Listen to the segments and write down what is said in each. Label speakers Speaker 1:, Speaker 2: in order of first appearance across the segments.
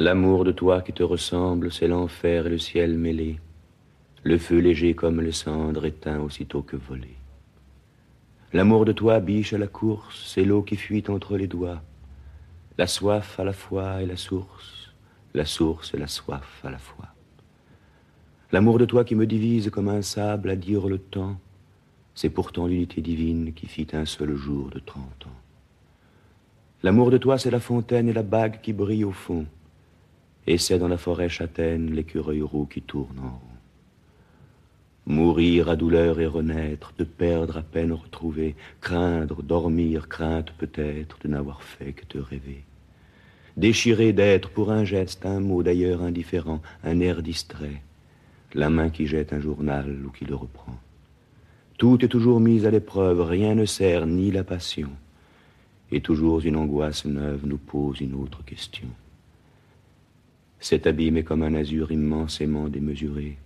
Speaker 1: L'amour de toi qui te ressemble, c'est l'enfer et le ciel mêlé, le feu léger comme le cendre éteint aussitôt que volé. L'amour de toi, biche à la course, c'est l'eau qui fuit entre les doigts, la soif à la fois et la source, la source et la soif à la fois. L'amour de toi qui me divise comme un sable à dire le temps, c'est pourtant l'unité divine qui fit un seul jour de trente ans. L'amour de toi, c'est la fontaine et la bague qui brillent au fond, et c'est dans la forêt châtaine l'écureuil roux qui tourne en rond. Mourir à douleur et renaître, de perdre à peine retrouver, craindre, dormir, crainte peut-être de n'avoir fait que te rêver. Déchirer d'être pour un geste, un mot d'ailleurs indifférent, un air distrait, la main qui jette un journal ou qui le reprend. Tout est toujours mis à l'épreuve, rien ne sert, ni la passion. Et toujours une angoisse neuve nous pose une autre question. Cet abîme est comme un azur immensément démesuré.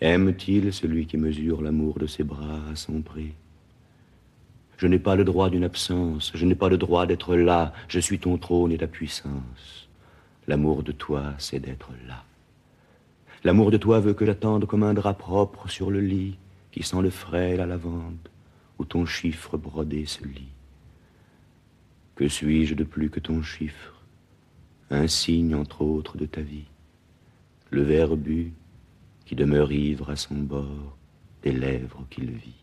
Speaker 1: Aime-t-il celui qui mesure l'amour de ses bras à son prix? Je n'ai pas le droit d'une absence, je n'ai pas le droit d'être là, je suis ton trône et ta puissance. L'amour de toi, c'est d'être là. L'amour de toi veut que j'attende comme un drap propre sur le lit qui sent le frais et la lavande, où ton chiffre brodé se lit. Que suis-je de plus que ton chiffre? Un signe entre autres de ta vie, le verre bu qui demeure ivre à son bord des lèvres qu'il vit.